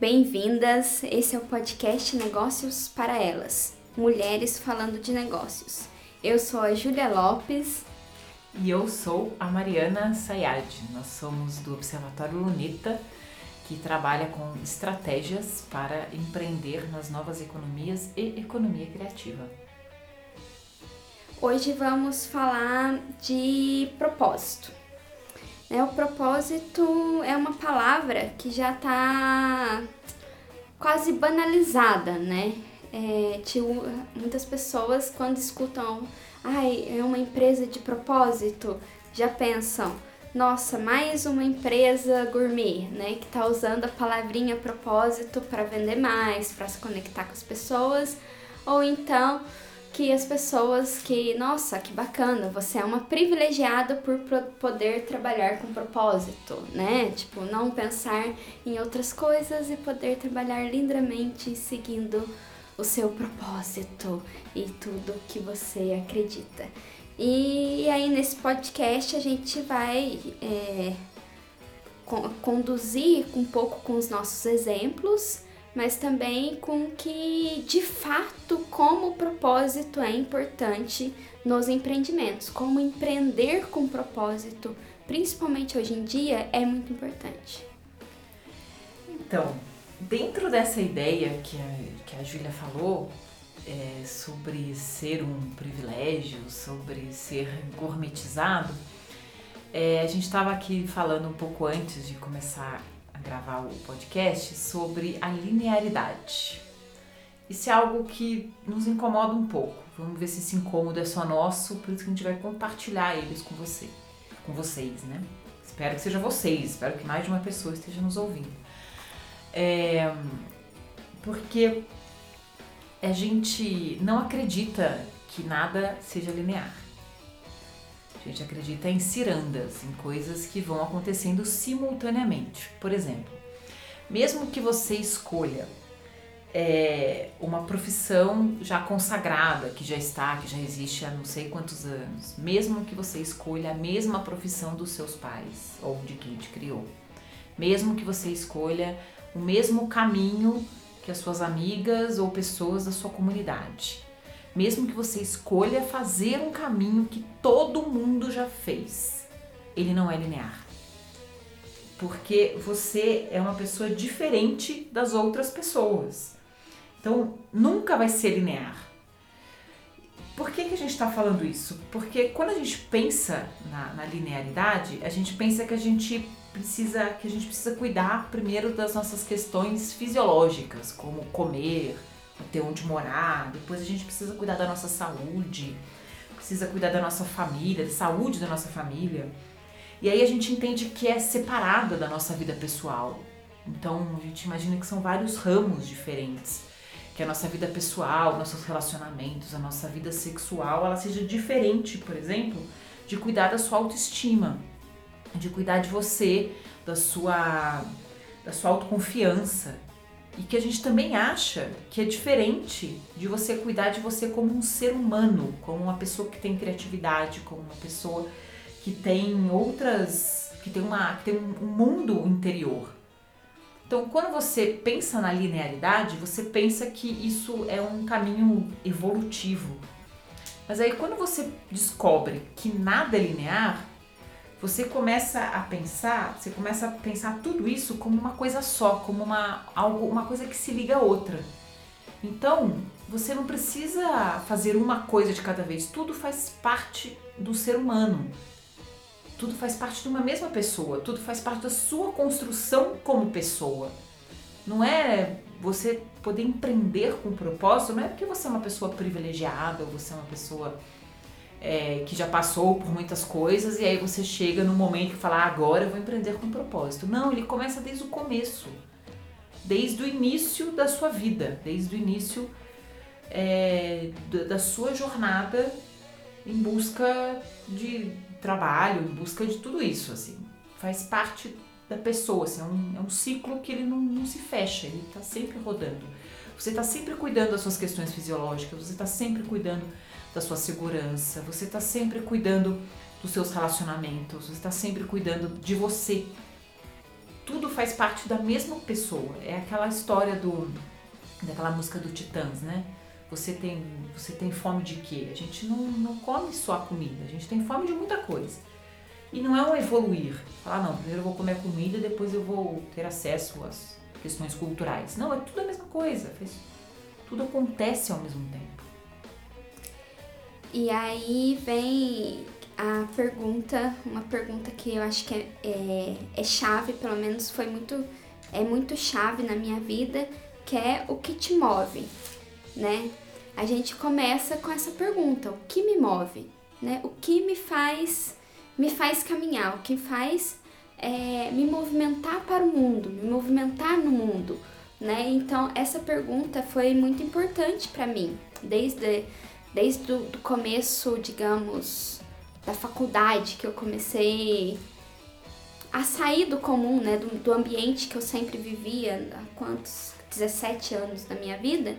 Bem-vindas! Esse é o podcast Negócios para Elas Mulheres falando de negócios. Eu sou a Júlia Lopes. E eu sou a Mariana Sayad. Nós somos do Observatório Lunita, que trabalha com estratégias para empreender nas novas economias e economia criativa. Hoje vamos falar de propósito. Né, o propósito é uma palavra que já está quase banalizada, né? É, muitas pessoas quando escutam, ai, é uma empresa de propósito, já pensam, nossa, mais uma empresa gourmet, né, que está usando a palavrinha propósito para vender mais, para se conectar com as pessoas, ou então que as pessoas que, nossa, que bacana, você é uma privilegiada por poder trabalhar com propósito, né? Tipo, não pensar em outras coisas e poder trabalhar lindamente seguindo o seu propósito e tudo que você acredita. E aí nesse podcast a gente vai é, conduzir um pouco com os nossos exemplos mas também com que de fato como o propósito é importante nos empreendimentos, como empreender com propósito, principalmente hoje em dia, é muito importante. Então, dentro dessa ideia que a, que a Júlia falou, é, sobre ser um privilégio, sobre ser gourmetizado, é, a gente estava aqui falando um pouco antes de começar gravar o podcast sobre a linearidade. Isso é algo que nos incomoda um pouco. Vamos ver se esse incômodo é só nosso, por isso que a gente vai compartilhar eles com você, com vocês, né? Espero que seja vocês, espero que mais de uma pessoa esteja nos ouvindo. É, porque a gente não acredita que nada seja linear. A gente acredita em cirandas, em coisas que vão acontecendo simultaneamente. Por exemplo, mesmo que você escolha é, uma profissão já consagrada, que já está, que já existe há não sei quantos anos, mesmo que você escolha a mesma profissão dos seus pais ou de quem te criou, mesmo que você escolha o mesmo caminho que as suas amigas ou pessoas da sua comunidade, mesmo que você escolha fazer um caminho que todo mundo já fez, ele não é linear. Porque você é uma pessoa diferente das outras pessoas. Então, nunca vai ser linear. Por que, que a gente está falando isso? Porque quando a gente pensa na, na, linearidade, a gente pensa que a gente precisa que a gente precisa cuidar primeiro das nossas questões fisiológicas, como comer, ter onde morar, depois a gente precisa cuidar da nossa saúde, precisa cuidar da nossa família, da saúde da nossa família. E aí a gente entende que é separada da nossa vida pessoal. Então a gente imagina que são vários ramos diferentes. Que a nossa vida pessoal, nossos relacionamentos, a nossa vida sexual, ela seja diferente, por exemplo, de cuidar da sua autoestima, de cuidar de você, da sua, da sua autoconfiança, e que a gente também acha que é diferente de você cuidar de você como um ser humano, como uma pessoa que tem criatividade, como uma pessoa que tem outras, que tem, uma, que tem um mundo interior. Então, quando você pensa na linearidade, você pensa que isso é um caminho evolutivo. Mas aí, quando você descobre que nada é linear, você começa a pensar, você começa a pensar tudo isso como uma coisa só, como uma, algo, uma coisa que se liga a outra. Então, você não precisa fazer uma coisa de cada vez, tudo faz parte do ser humano. Tudo faz parte de uma mesma pessoa, tudo faz parte da sua construção como pessoa. Não é você poder empreender com propósito, não é porque você é uma pessoa privilegiada ou você é uma pessoa é, que já passou por muitas coisas e aí você chega no momento que fala, ah, agora eu vou empreender com propósito. Não, ele começa desde o começo, desde o início da sua vida, desde o início é, da sua jornada em busca de trabalho, em busca de tudo isso, assim. Faz parte da pessoa, assim, é, um, é um ciclo que ele não, não se fecha, ele está sempre rodando. Você está sempre cuidando das suas questões fisiológicas, você está sempre cuidando da sua segurança, você está sempre cuidando dos seus relacionamentos, você está sempre cuidando de você. Tudo faz parte da mesma pessoa. É aquela história do daquela música do Titãs, né? Você tem, você tem fome de quê? A gente não, não come só a comida, a gente tem fome de muita coisa. E não é um evoluir. Falar, não, primeiro eu vou comer comida, depois eu vou ter acesso às questões culturais. Não, é tudo a mesma coisa. Tudo acontece ao mesmo tempo. E aí vem a pergunta, uma pergunta que eu acho que é, é, é, chave, pelo menos foi muito, é muito chave na minha vida, que é o que te move, né? A gente começa com essa pergunta, o que me move, né? O que me faz, me faz caminhar, o que faz é, me movimentar para o mundo, me movimentar no mundo, né? Então essa pergunta foi muito importante para mim, desde desde o começo, digamos, da faculdade que eu comecei a sair do comum, né, do, do ambiente que eu sempre vivia há quantos 17 anos da minha vida.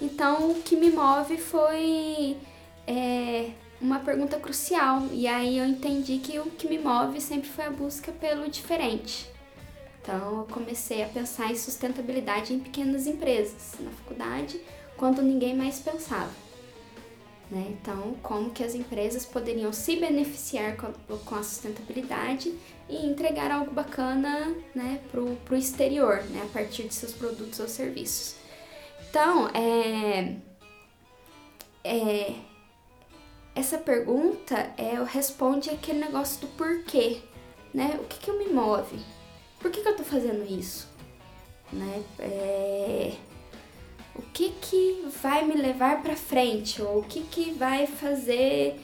Então, o que me move foi é, uma pergunta crucial. E aí eu entendi que o que me move sempre foi a busca pelo diferente. Então, eu comecei a pensar em sustentabilidade em pequenas empresas na faculdade, quando ninguém mais pensava. Né? Então, como que as empresas poderiam se beneficiar com a, sustentabilidade e entregar algo bacana né, para o exterior, né, a partir de seus produtos ou serviços. Então, é, é, essa pergunta é, responde aquele negócio do porquê, né? O que, que eu me move? Por que, que eu estou fazendo isso? Né? É, o que que vai me levar para frente ou o que que vai fazer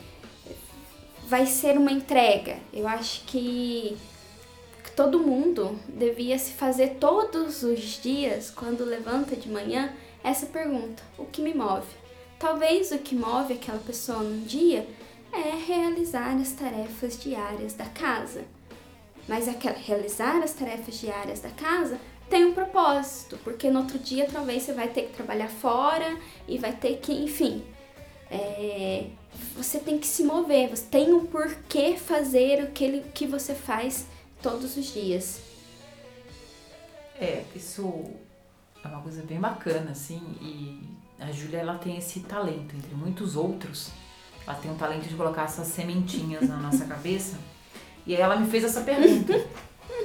vai ser uma entrega. Eu acho que todo mundo devia se fazer todos os dias quando levanta de manhã essa pergunta: o que me move? Talvez o que move aquela pessoa num dia é realizar as tarefas diárias da casa. Mas aquela realizar as tarefas diárias da casa tem um propósito, porque no outro dia talvez você vai ter que trabalhar fora e vai ter que, enfim, é, você tem que se mover, você tem um porquê fazer aquele que você faz todos os dias. É, isso é uma coisa bem bacana, assim, e a Júlia ela tem esse talento, entre muitos outros, ela tem um talento de colocar essas sementinhas na nossa cabeça, e aí ela me fez essa pergunta,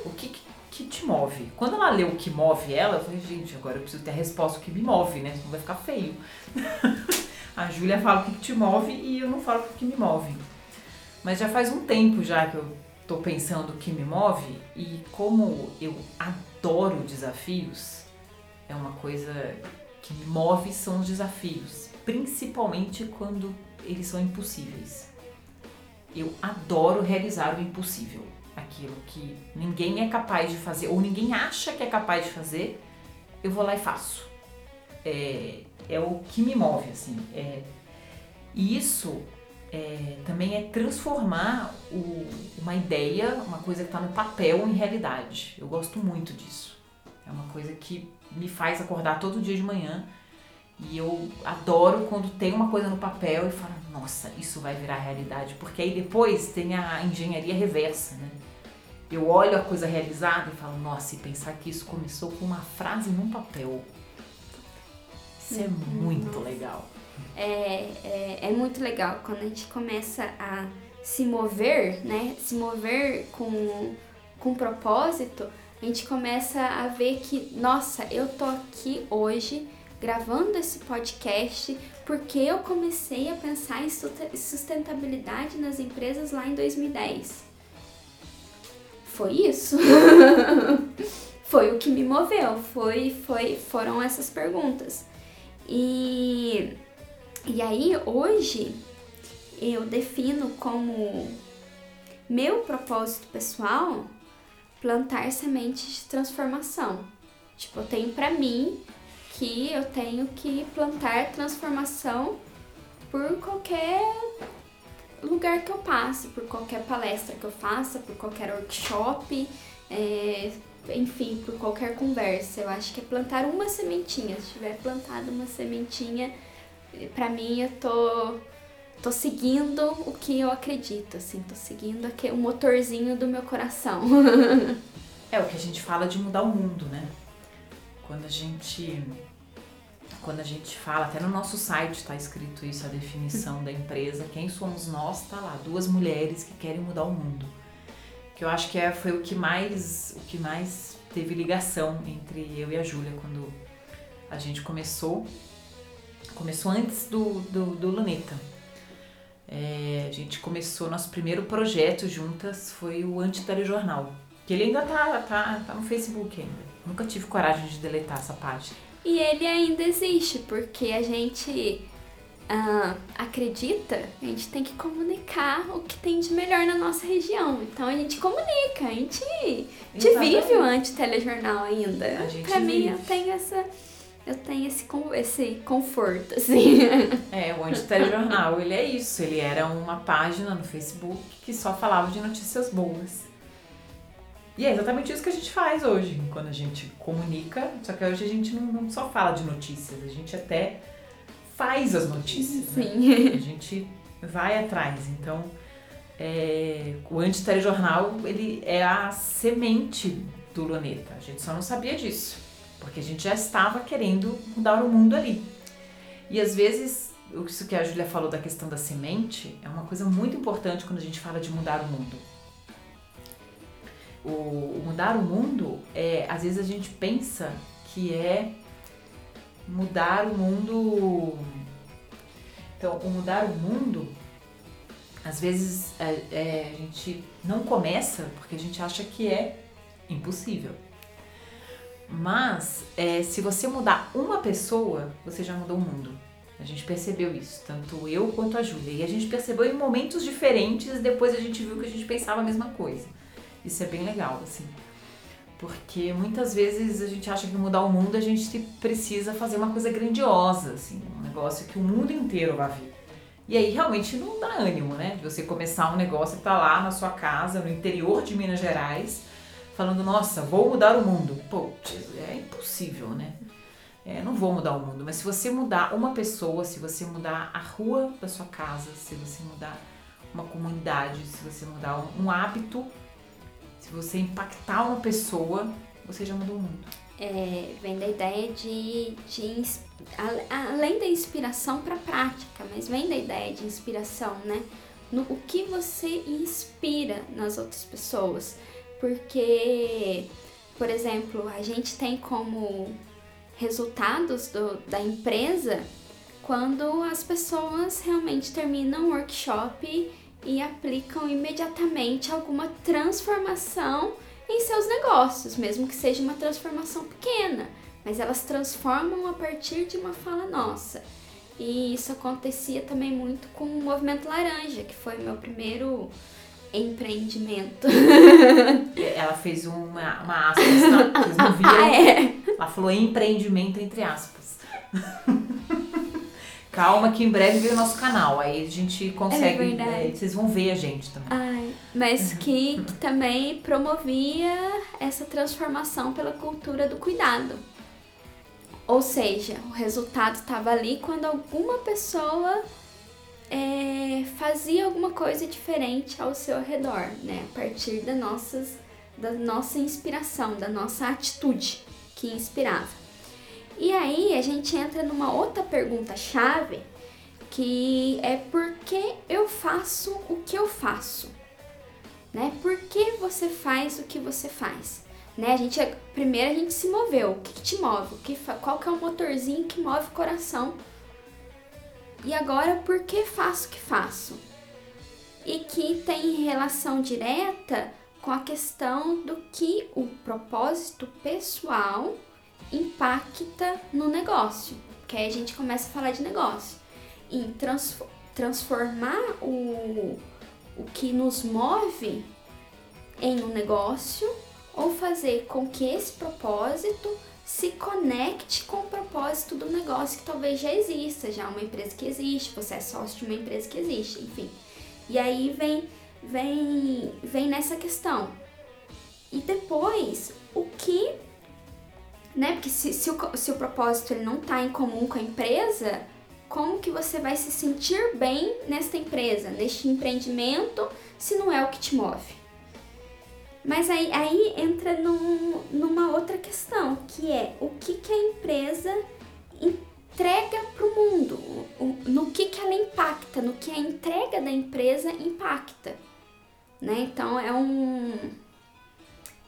o que, que que te move? Quando ela leu o que move ela, eu falei, gente, agora eu preciso ter a resposta o que me move, né? Senão vai ficar feio. a Júlia fala o que te move e eu não falo o que me move. Mas já faz um tempo já que eu tô pensando o que me move e como eu adoro desafios, é uma coisa que me move são os desafios, principalmente quando eles são impossíveis. Eu adoro realizar o impossível aquilo que ninguém é capaz de fazer ou ninguém acha que é capaz de fazer, eu vou lá e faço. É, é o que me move, assim. É, e isso é, também é transformar o, uma ideia, uma coisa que está no papel, em realidade. Eu gosto muito disso. É uma coisa que me faz acordar todo dia de manhã e eu adoro quando tem uma coisa no papel e falo, nossa, isso vai virar realidade. Porque aí depois tem a engenharia reversa, né? Eu olho a coisa realizada e falo, nossa, e pensar que isso começou com uma frase num papel. Isso é uhum. muito legal. É, é, é muito legal quando a gente começa a se mover, né? Se mover com, com propósito, a gente começa a ver que, nossa, eu tô aqui hoje gravando esse podcast porque eu comecei a pensar em sustentabilidade nas empresas lá em 2010 foi isso. foi o que me moveu, foi, foi, foram essas perguntas. E, e aí hoje eu defino como meu propósito pessoal plantar sementes de transformação. Tipo, eu tenho para mim que eu tenho que plantar transformação por qualquer lugar que eu passe, por qualquer palestra que eu faça, por qualquer workshop, é, enfim, por qualquer conversa. Eu acho que é plantar uma sementinha. Se tiver plantado uma sementinha, pra mim eu tô, tô seguindo o que eu acredito, assim, tô seguindo aqui, o motorzinho do meu coração. É o que a gente fala de mudar o mundo, né? Quando a gente quando a gente fala, até no nosso site está escrito isso, a definição da empresa, quem somos nós, tá lá, duas mulheres que querem mudar o mundo. Que eu acho que é, foi o que mais o que mais teve ligação entre eu e a Júlia quando a gente começou. Começou antes do, do, do Luneta. É, a gente começou, nosso primeiro projeto juntas foi o Anti-Telejornal. Que ele ainda tá, tá, tá no Facebook ainda. Nunca tive coragem de deletar essa página. E ele ainda existe, porque a gente ah, acredita, a gente tem que comunicar o que tem de melhor na nossa região. Então a gente comunica, a gente, a gente vive o anti-telejornal ainda. Pra mim, vive. eu tenho essa. Eu tenho esse, esse conforto, assim. É, o Anti-Telejornal, ele é isso. Ele era uma página no Facebook que só falava de notícias boas. E é exatamente isso que a gente faz hoje, quando a gente comunica. Só que hoje a gente não, não só fala de notícias, a gente até faz as notícias. né? Sim. A gente vai atrás. Então, é, o Anti-Telejornal, ele é a semente do Luneta. A gente só não sabia disso, porque a gente já estava querendo mudar o mundo ali. E às vezes, isso que a Júlia falou da questão da semente, é uma coisa muito importante quando a gente fala de mudar o mundo. O, o mudar o mundo, é, às vezes a gente pensa que é mudar o mundo então, o mudar o mundo, às vezes é, é, a gente não começa porque a gente acha que é impossível. Mas é, se você mudar uma pessoa, você já mudou o mundo. A gente percebeu isso, tanto eu quanto a Júlia. E a gente percebeu em momentos diferentes, depois a gente viu que a gente pensava a mesma coisa. Isso é bem legal, assim. Porque muitas vezes a gente acha que mudar o mundo a gente precisa fazer uma coisa grandiosa, assim, um negócio que o mundo inteiro vai ver. E aí realmente não dá ânimo, né? De você começar um negócio que tá lá na sua casa, no interior de Minas Gerais, falando, nossa, vou mudar o mundo. Pô, é impossível, né? É, não vou mudar o mundo, mas se você mudar uma pessoa, se você mudar a rua da sua casa, se você mudar uma comunidade, se você mudar um hábito, se você impactar uma pessoa, você já mudou o mundo. É, vem da ideia de, de além da inspiração para prática, mas vem da ideia de inspiração, né? No o que você inspira nas outras pessoas. Porque, por exemplo, a gente tem como resultados do, da empresa quando as pessoas realmente terminam o workshop e aplicam imediatamente alguma transformação em seus negócios, mesmo que seja uma transformação pequena, mas elas transformam a partir de uma fala nossa. E isso acontecia também muito com o Movimento Laranja, que foi meu primeiro empreendimento. Ela fez uma, uma aspas, tá? Vocês não viram? Ah, é? Ela falou empreendimento entre aspas. Calma que em breve vem o nosso canal, aí a gente consegue, É aí vocês vão ver a gente também. Ai, mas que, que também promovia essa transformação pela cultura do cuidado. Ou seja, o resultado estava ali quando alguma pessoa é, fazia alguma coisa diferente ao seu redor, né? A partir da, nossas, da nossa inspiração, da nossa atitude que inspirava. E aí a gente entra numa outra pergunta-chave que é por que eu faço o que eu faço? Né? Por que você faz o que você faz? Né? A gente, primeiro a gente se moveu. O que, que te move? O que, qual que é o motorzinho que move o coração? E agora, por que faço o que faço? E que tem relação direta com a questão do que o propósito pessoal impacta no negócio. Que aí a gente começa a falar de negócio. Em transfo- transformar o, o que nos move em um negócio ou fazer com que esse propósito se conecte com o propósito do negócio que talvez já exista, já uma empresa que existe, você é sócio de uma empresa que existe, enfim. E aí vem vem vem nessa questão. E depois, o que né? Porque se, se, o, se o propósito ele não está em comum com a empresa, como que você vai se sentir bem nesta empresa, neste empreendimento, se não é o que te move? Mas aí, aí entra num, numa outra questão, que é o que, que a empresa entrega para o mundo, no que, que ela impacta, no que a entrega da empresa impacta. Né? Então é um.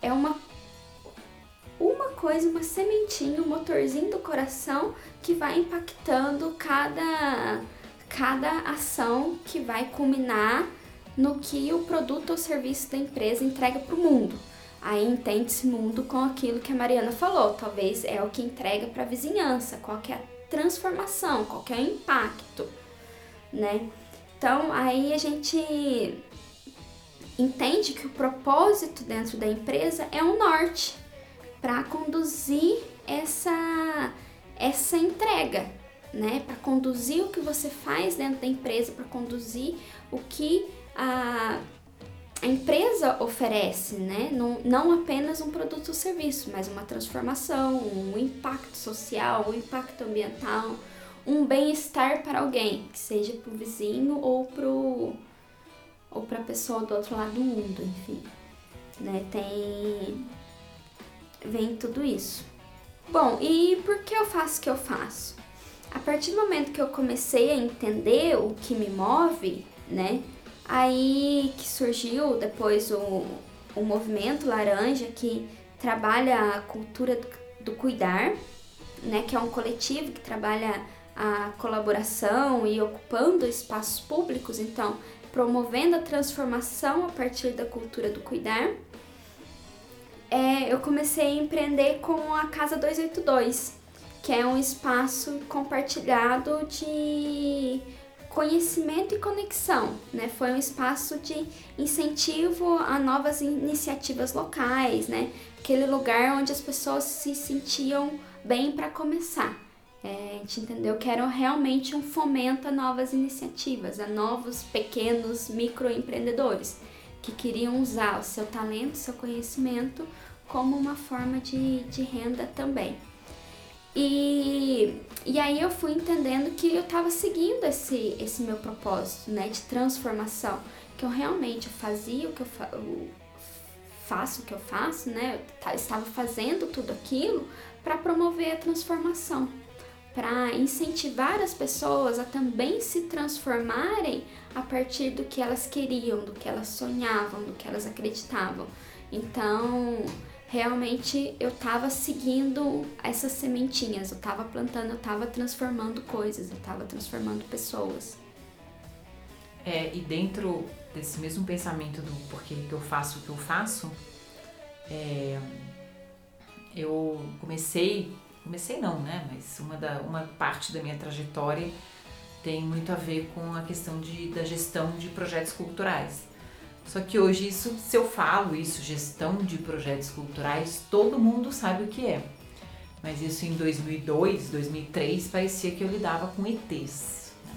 É uma coisa, uma sementinha, um motorzinho do coração que vai impactando cada, cada ação que vai culminar no que o produto ou serviço da empresa entrega para o mundo. Aí entende esse mundo com aquilo que a Mariana falou, talvez é o que entrega para a vizinhança, qual é a transformação, qual é o impacto, né? Então aí a gente entende que o propósito dentro da empresa é o norte para conduzir essa essa entrega, né? Para conduzir o que você faz dentro da empresa, para conduzir o que a, a empresa oferece, né? Não, não apenas um produto ou serviço, mas uma transformação, um impacto social, um impacto ambiental, um bem-estar para alguém, que seja para o vizinho ou para ou para a pessoa do outro lado do mundo, enfim. Né? Tem vem tudo isso. Bom, e por que eu faço o que eu faço? A partir do momento que eu comecei a entender o que me move, né? Aí que surgiu depois o, o movimento laranja que trabalha a cultura do, cuidar, né? Que é um coletivo que trabalha a colaboração e ocupando espaços públicos, então promovendo a transformação a partir da cultura do cuidar. É, eu comecei a empreender com a Casa 282, que é um espaço compartilhado de conhecimento e conexão, né? Foi um espaço de incentivo a novas iniciativas locais, né? Aquele lugar onde as pessoas se sentiam bem para começar. É, a gente entendeu que era realmente um fomento a novas iniciativas, a novos pequenos microempreendedores que queriam usar o seu talento, seu conhecimento como uma forma de, de renda também. E, e aí eu fui entendendo que eu estava seguindo esse, esse meu propósito, né, de transformação, que eu realmente fazia o que eu, fa eu faço o que eu faço, né, eu estava fazendo tudo aquilo para promover a transformação, para incentivar as pessoas a também se transformarem a partir do que elas queriam, do que elas sonhavam, do que elas acreditavam. Então, realmente eu estava seguindo essas sementinhas, eu estava plantando, eu estava transformando coisas, eu estava transformando pessoas. É, e dentro desse mesmo pensamento do porquê que eu faço o que eu faço, é, eu comecei, comecei não, né? Mas uma, da, uma parte da minha trajetória tem muito a ver com a questão de, da gestão de projetos culturais. Só que hoje isso, se eu falo isso, gestão de projetos culturais, todo mundo sabe o que é. Mas isso em 2002, 2003 parecia que eu lidava com ETs. Né?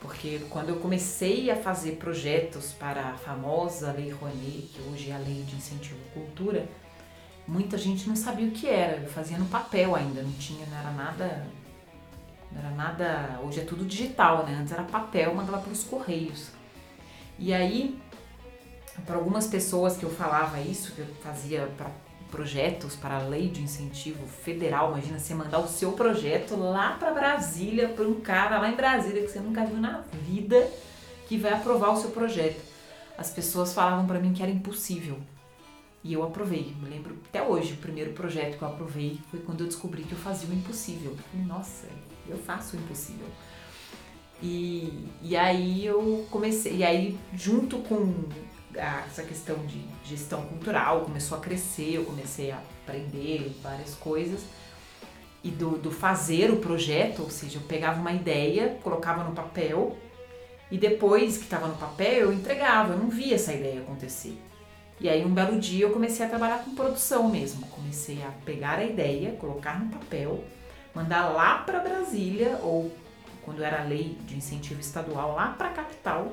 Porque quando eu comecei a fazer projetos para a famosa Lei Rouanet, que hoje é a Lei de Incentivo à Cultura, muita gente não sabia o que era. Eu fazia no papel ainda, não tinha, não era nada não era nada. Hoje é tudo digital, né? Antes era papel, mandava pelos correios. E aí para algumas pessoas que eu falava isso, que eu fazia para projetos para a lei de incentivo federal, imagina você mandar o seu projeto lá para Brasília, para um cara lá em Brasília que você nunca viu na vida que vai aprovar o seu projeto. As pessoas falavam para mim que era impossível. E eu aprovei. Me lembro até hoje, o primeiro projeto que eu aprovei foi quando eu descobri que eu fazia o impossível. Nossa, eu faço o impossível. E, e aí eu comecei, e aí junto com essa questão de gestão cultural começou a crescer, eu comecei a aprender várias coisas. E do, do fazer o projeto, ou seja, eu pegava uma ideia, colocava no papel e depois que estava no papel eu entregava, eu não via essa ideia acontecer. E aí um belo dia eu comecei a trabalhar com produção mesmo. Comecei a pegar a ideia, colocar no papel, mandar lá para Brasília ou quando era lei de incentivo estadual lá para a capital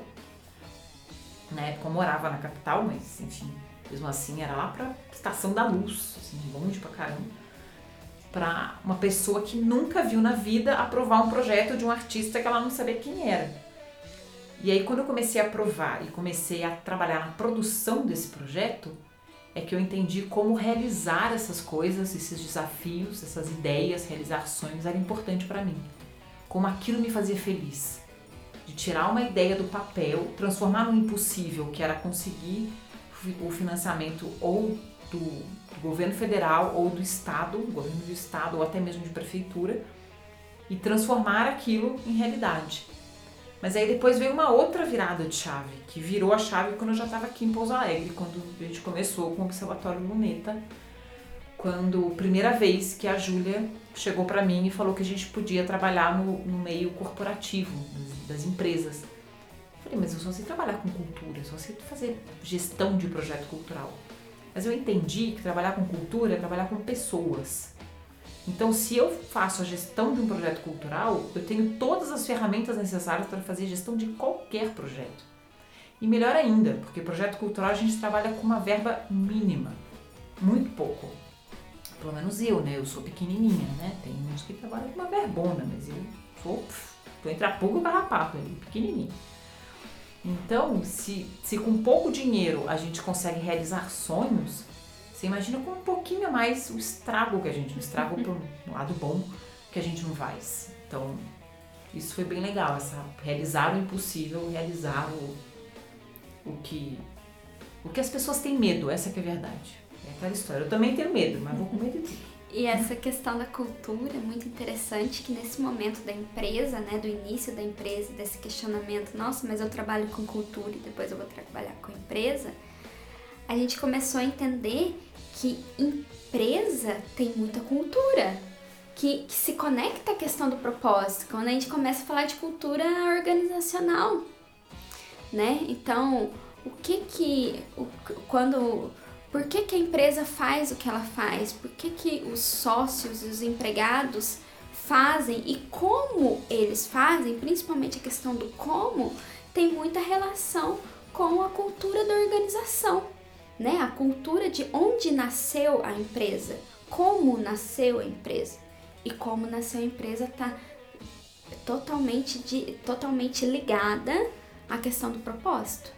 na época eu morava na capital, mas enfim, mesmo assim era lá pra Estação da Luz, assim, longe pra caramba. Pra uma pessoa que nunca viu na vida aprovar um projeto de um artista que ela não sabia quem era. E aí quando eu comecei a aprovar e comecei a trabalhar na produção desse projeto, é que eu entendi como realizar essas coisas, esses desafios, essas ideias, realizar sonhos era importante para mim. Como aquilo me fazia feliz. De tirar uma ideia do papel, transformar no impossível, que era conseguir o financiamento ou do, do governo federal ou do estado, governo do estado ou até mesmo de prefeitura, e transformar aquilo em realidade. Mas aí depois veio uma outra virada de chave, que virou a chave quando eu já estava aqui em Pouso Alegre, quando a gente começou com o Observatório Luneta, quando primeira vez que a Júlia chegou para mim e falou que a gente podia trabalhar no, no meio corporativo das, das empresas. Eu falei, mas eu só sei trabalhar com cultura, só sei fazer gestão de projeto cultural. Mas eu entendi que trabalhar com cultura é trabalhar com pessoas. Então, se eu faço a gestão de um projeto cultural, eu tenho todas as ferramentas necessárias para fazer gestão de qualquer projeto. E melhor ainda, porque projeto cultural a gente trabalha com uma verba mínima, muito pouco. Pelo menos eu, né? Eu sou pequenininha, né? Tem uns que trabalham com uma verbona, mas eu sou, tô entre a pulga e o carrapato ali, pequenininho. Então, se, se com pouco dinheiro a gente consegue realizar sonhos, você imagina com um pouquinho a mais o estrago que a gente, o estrago pro lado bom que a gente não faz. Então, isso foi bem legal, essa realizar o impossível, realizar o, o que o que as pessoas têm medo, essa que é a verdade. É aquela história. Eu também tenho medo, mas vou com medo de tudo. E essa questão da cultura é muito interessante que nesse momento da empresa, né, do início da empresa, desse questionamento, nossa, mas eu trabalho com cultura e depois eu vou trabalhar com empresa, a gente começou a entender que empresa tem muita cultura, que, que se conecta à questão do propósito, quando a gente começa a falar de cultura organizacional, né? Então, o que que, o, quando, por que que a empresa faz o que ela faz? Por que que os sócios e os empregados fazem e como eles fazem, principalmente a questão do como, tem muita relação com a cultura da organização né? A cultura de onde nasceu a empresa, como nasceu a empresa e como nasceu a empresa está totalmente, de, totalmente ligada à questão do propósito,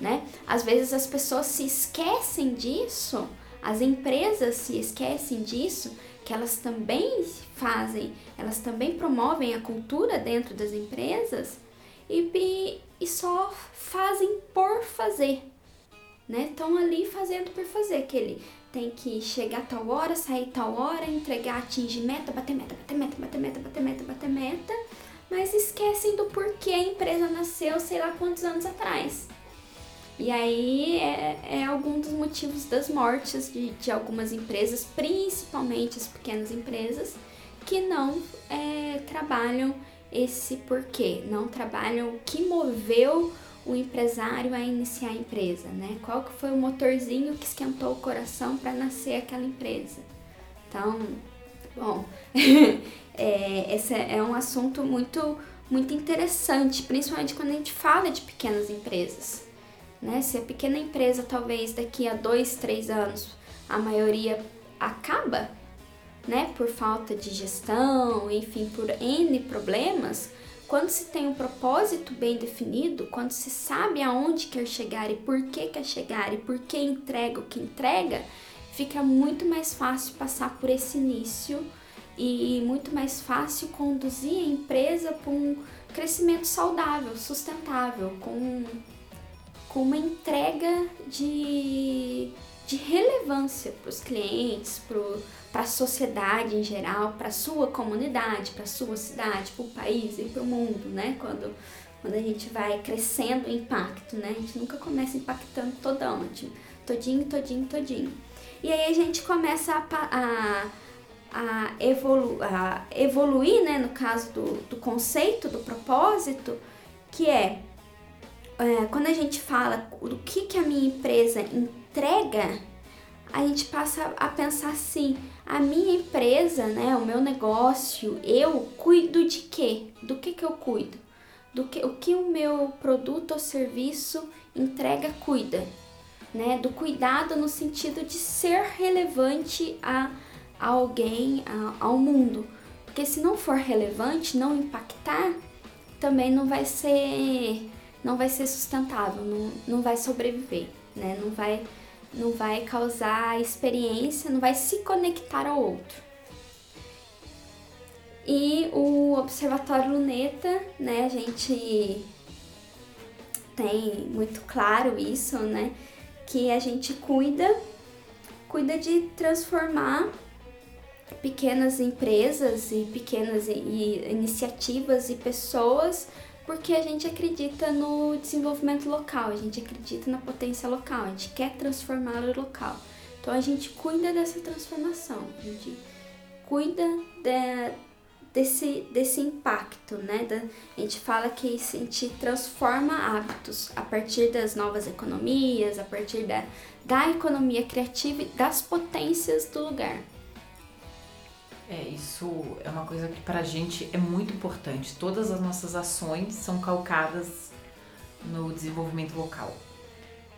né? Às vezes as pessoas se esquecem disso, as empresas se esquecem disso, que elas também fazem, elas também promovem a cultura dentro das empresas e, e, e só fazem por fazer, né? Estão ali fazendo por fazer, que ele tem que chegar tal hora, sair tal hora, entregar, atingir meta, bater meta, bater meta, bater meta, bater meta, bater meta, mas esquecem do porquê a empresa nasceu sei lá quantos anos atrás. E aí é, é algum dos motivos das mortes de, de algumas empresas, principalmente as pequenas empresas, que não é, trabalham esse porquê, não trabalham o que moveu o empresário a iniciar a empresa, né? Qual que foi o motorzinho que esquentou o coração para nascer aquela empresa? Então, bom, é, esse é um assunto muito muito interessante, principalmente quando a gente fala de pequenas empresas, né? Se a pequena empresa talvez daqui a dois, três anos a maioria acaba, né? Por falta de gestão, enfim, por N problemas, quando se tem um propósito bem definido, quando se sabe aonde quer chegar e por que quer chegar e por que entrega o que entrega, fica muito mais fácil passar por esse início e muito mais fácil conduzir a empresa para um crescimento saudável, sustentável, com, com uma entrega de, de relevância para os clientes, para para a sociedade em geral, para a sua comunidade, para a sua cidade, para o país e para o mundo, né? Quando, quando a gente vai crescendo o impacto, né? A gente nunca começa impactando toda onde, todinho, todinho, todinho. E aí a gente começa a, a, a, evolu, a evoluir, né? No caso do, do conceito, do propósito, que é, é quando a gente fala do que, que a minha empresa entrega, a gente passa a pensar assim, a minha empresa, né, o meu negócio, eu cuido de quê? Do que que eu cuido? Do que o que o meu produto ou serviço entrega cuida, né? Do cuidado no sentido de ser relevante a, a alguém, a, ao mundo. Porque se não for relevante, não impactar, também não vai ser não vai ser sustentável, não, não vai sobreviver, né? Não vai não vai causar experiência, não vai se conectar ao outro. E o Observatório Luneta, né, a gente tem muito claro isso, né, que a gente cuida, cuida de transformar pequenas empresas e pequenas e iniciativas e pessoas porque a gente acredita no desenvolvimento local, a gente acredita na potência local, a gente quer transformar o local. Então a gente cuida dessa transformação, a gente cuida de, desse, desse impacto, né? Da, a gente fala que a gente transforma hábitos a partir das novas economias, a partir da, da economia criativa e das potências do lugar. É, isso é uma coisa que para a gente é muito importante. Todas as nossas ações são calcadas no desenvolvimento local.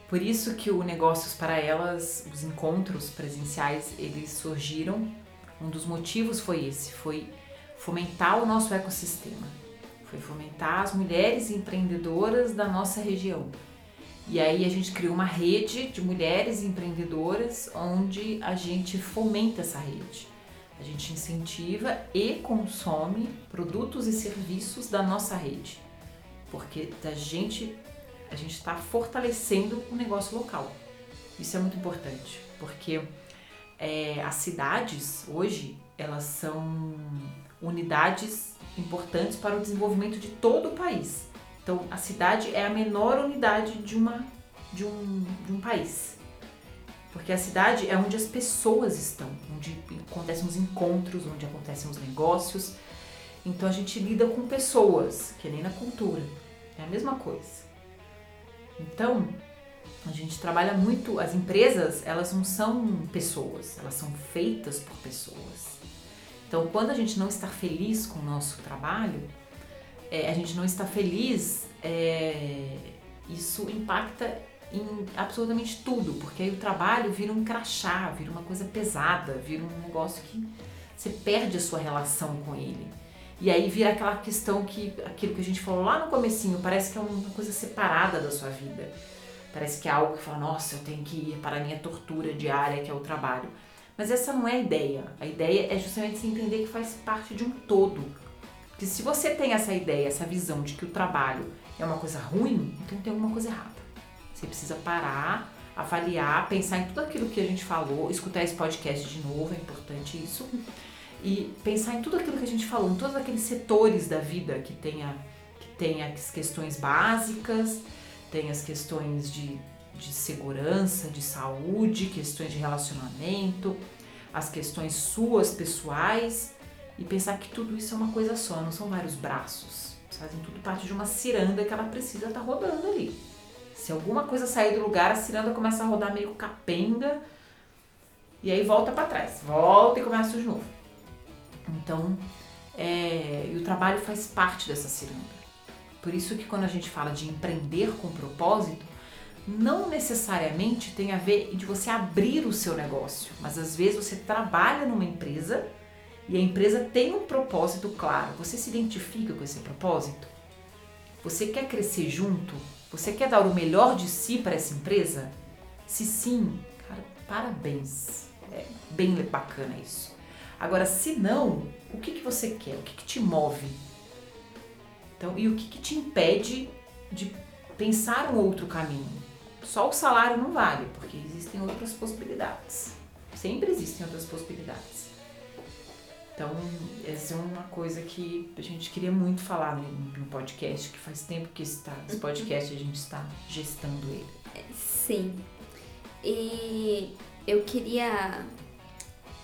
Por isso que o Negócios para Elas, os encontros presenciais, eles surgiram. Um dos motivos foi esse, foi fomentar o nosso ecossistema. Foi fomentar as mulheres empreendedoras da nossa região. E aí a gente criou uma rede de mulheres empreendedoras onde a gente fomenta essa rede. A gente incentiva e consome produtos e serviços da nossa rede, porque a gente a gente está fortalecendo o negócio local. Isso é muito importante, porque é, as cidades hoje elas são unidades importantes para o desenvolvimento de todo o país. Então a cidade é a menor unidade de uma de um, de um país. Porque a cidade é onde as pessoas estão, onde acontecem os encontros, onde acontecem os negócios. Então a gente lida com pessoas, que nem na cultura. É a mesma coisa. Então, a gente trabalha muito, as empresas, elas não são pessoas, elas são feitas por pessoas. Então, quando a gente não está feliz com o nosso trabalho, é, a gente não está feliz, é, isso impacta em absolutamente tudo, porque aí o trabalho vira um crachá, vira uma coisa pesada, vira um negócio que você perde a sua relação com ele. E aí vira aquela questão que aquilo que a gente falou lá no comecinho, parece que é uma coisa separada da sua vida. Parece que é algo que fala, nossa, eu tenho que ir para a minha tortura diária, que é o trabalho. Mas essa não é a ideia. A ideia é justamente se entender que faz parte de um todo. Que se você tem essa ideia, essa visão de que o trabalho é uma coisa ruim, então tem alguma coisa errada. Você precisa parar, avaliar, pensar em tudo aquilo que a gente falou, escutar esse podcast de novo, é importante isso. E pensar em tudo aquilo que a gente falou, em todos aqueles setores da vida que tenha, que tenha as questões básicas, tem as questões de, de segurança, de saúde, questões de relacionamento, as questões suas pessoais e pensar que tudo isso é uma coisa só, não são vários braços. Fazem tudo parte de uma ciranda que ela precisa estar tá rodando ali. Se alguma coisa sair do lugar, a ciranda começa a rodar meio capenga e aí volta para trás, volta e começa de novo. Então, é, e o trabalho faz parte dessa ciranda. Por isso que quando a gente fala de empreender com propósito, não necessariamente tem a ver de você abrir o seu negócio, mas às vezes você trabalha numa empresa e a empresa tem um propósito claro. Você se identifica com esse propósito? Você quer crescer junto? Você quer dar o melhor de si para essa empresa? Se sim, cara, parabéns. É bem bacana isso. Agora, se não, o que, que você quer? O que, que te move? Então, e o que, que te impede de pensar um outro caminho? Só o salário não vale, porque existem outras possibilidades. Sempre existem outras possibilidades. Então, essa é uma coisa que a gente queria muito falar no, podcast, que faz tempo que está, esse podcast a gente está gestando ele. Sim. E eu queria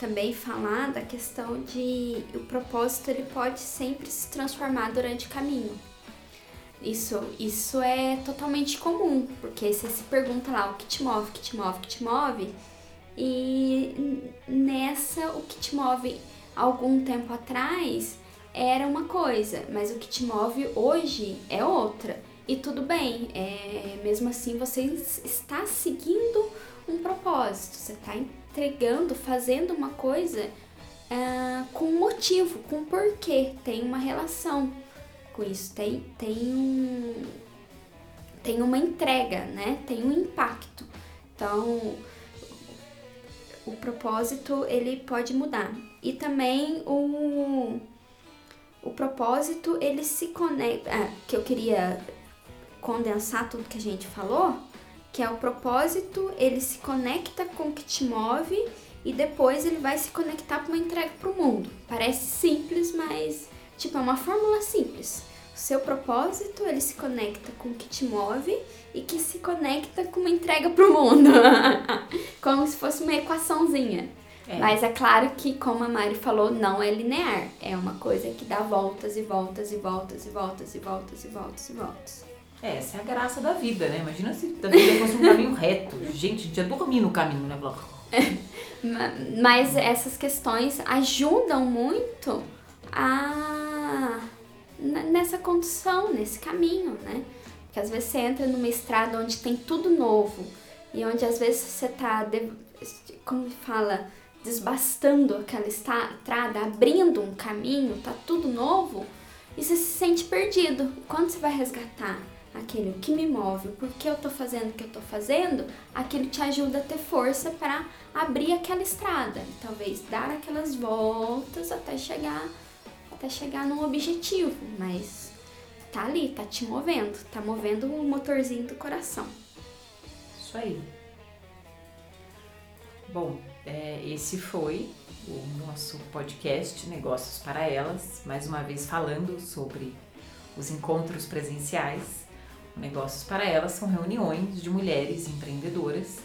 também falar da questão de o propósito ele pode sempre se transformar durante o caminho. Isso, isso é totalmente comum, porque você se pergunta lá o que te move, o que te move, o que te move, e nessa o que te move algum tempo atrás era uma coisa, mas o que te move hoje é outra. E tudo bem, é, mesmo assim você está seguindo um propósito, você está entregando, fazendo uma coisa uh, com motivo, com porquê, tem uma relação com isso, tem, tem, um, tem uma entrega, né? Tem um impacto. Então, o propósito ele pode mudar. E também o, o propósito ele se conecta. Ah, que eu queria condensar tudo que a gente falou, que é o propósito, ele se conecta com o que te move e depois ele vai se conectar para uma entrega para o mundo. Parece simples, mas tipo é uma fórmula simples. O seu propósito, ele se conecta com o que te move e que se conecta com uma entrega para o mundo. como se fosse uma equaçãozinha. É. Mas é claro que, como a Mari falou, não é linear. É uma coisa que dá voltas e voltas e voltas e voltas e voltas e voltas e voltas. É, essa é a graça da vida, né? Imagina se a vida fosse um caminho reto. Gente, já dormi no caminho, né? Mas essas questões ajudam muito a nessa condução, nesse caminho, né? Porque às vezes você entra numa estrada onde tem tudo novo e onde às vezes você tá, como fala, desbastando aquela estrada, abrindo um caminho, tá tudo novo e você se sente perdido. Quando você vai resgatar aquele que me move, por que eu tô fazendo o que eu tô fazendo, aquilo te ajuda a ter força para abrir aquela estrada, talvez dar aquelas voltas até chegar até chegar num objetivo, mas tá ali, tá te movendo, tá movendo o motorzinho do coração. Isso aí. Bom, é, esse foi o nosso podcast Negócios para Elas, mais uma vez falando sobre os encontros presenciais. Negócios para Elas são reuniões de mulheres empreendedoras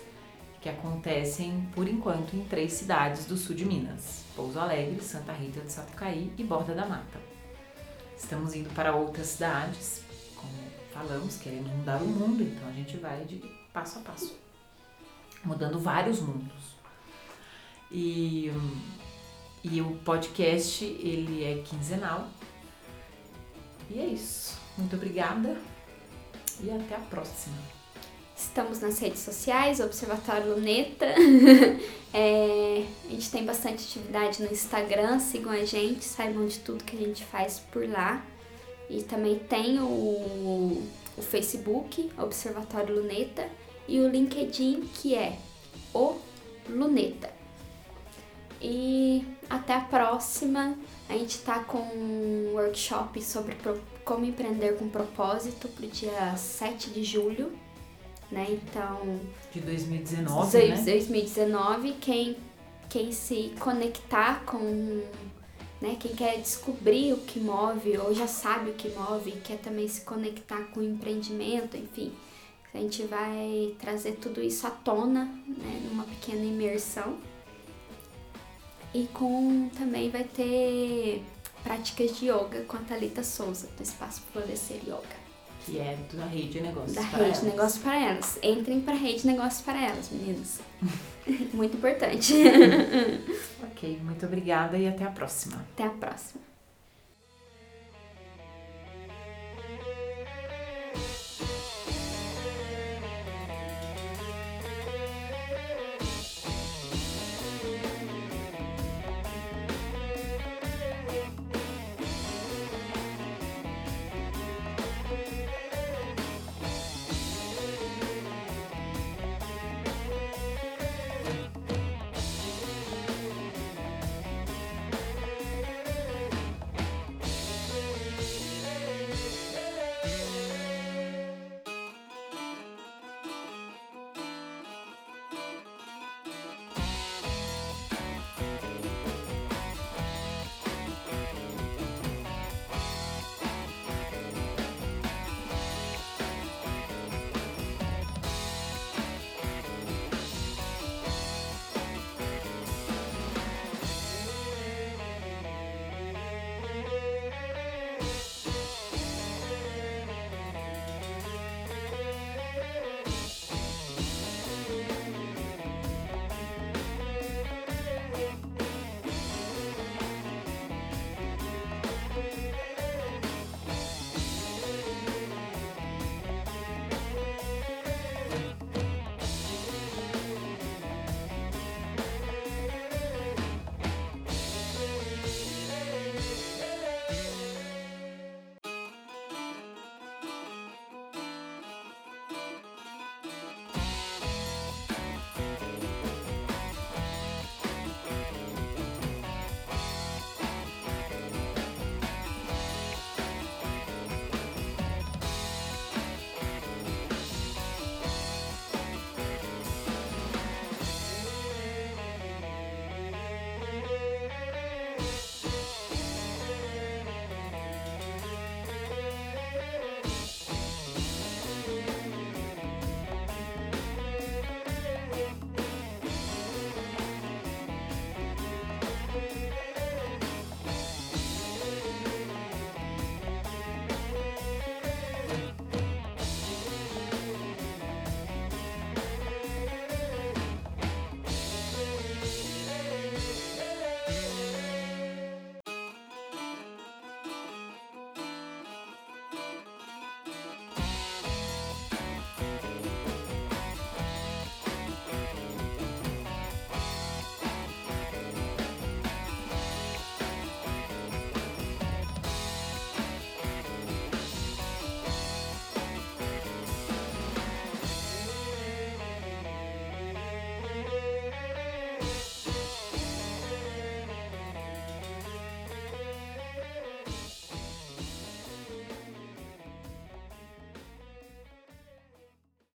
que acontecem por enquanto em três cidades do sul de Minas: Pouso Alegre, Santa Rita de Sapucaí e Borda da Mata. Estamos indo para outras cidades, como falamos, queremos mudar o mundo, então a gente vai de passo a passo, mudando vários mundos. E, e o podcast ele é quinzenal. E é isso. Muito obrigada e até a próxima. Estamos nas redes sociais, Observatório Luneta. é, a gente tem bastante atividade no Instagram, sigam a gente, saibam de tudo que a gente faz por lá. E também tem o, o Facebook, Observatório Luneta, e o LinkedIn, que é o Luneta. E até a próxima. A gente está com um workshop sobre como empreender com propósito para o dia 7 de julho né? Então. De 2019, de, né? 2019, quem, quem se conectar com. Né, quem quer descobrir o que move ou já sabe o que move quer também se conectar com o empreendimento, enfim. A gente vai trazer tudo isso à tona, né, numa pequena imersão. E com também vai ter práticas de yoga com a Thalita Souza, do Espaço Florescer Yoga que é da rede Negócios da para rede elas. Negócios para elas. Entrem para a rede Negócios para elas, meninas. muito importante. ok, muito obrigada e até a próxima. Até a próxima.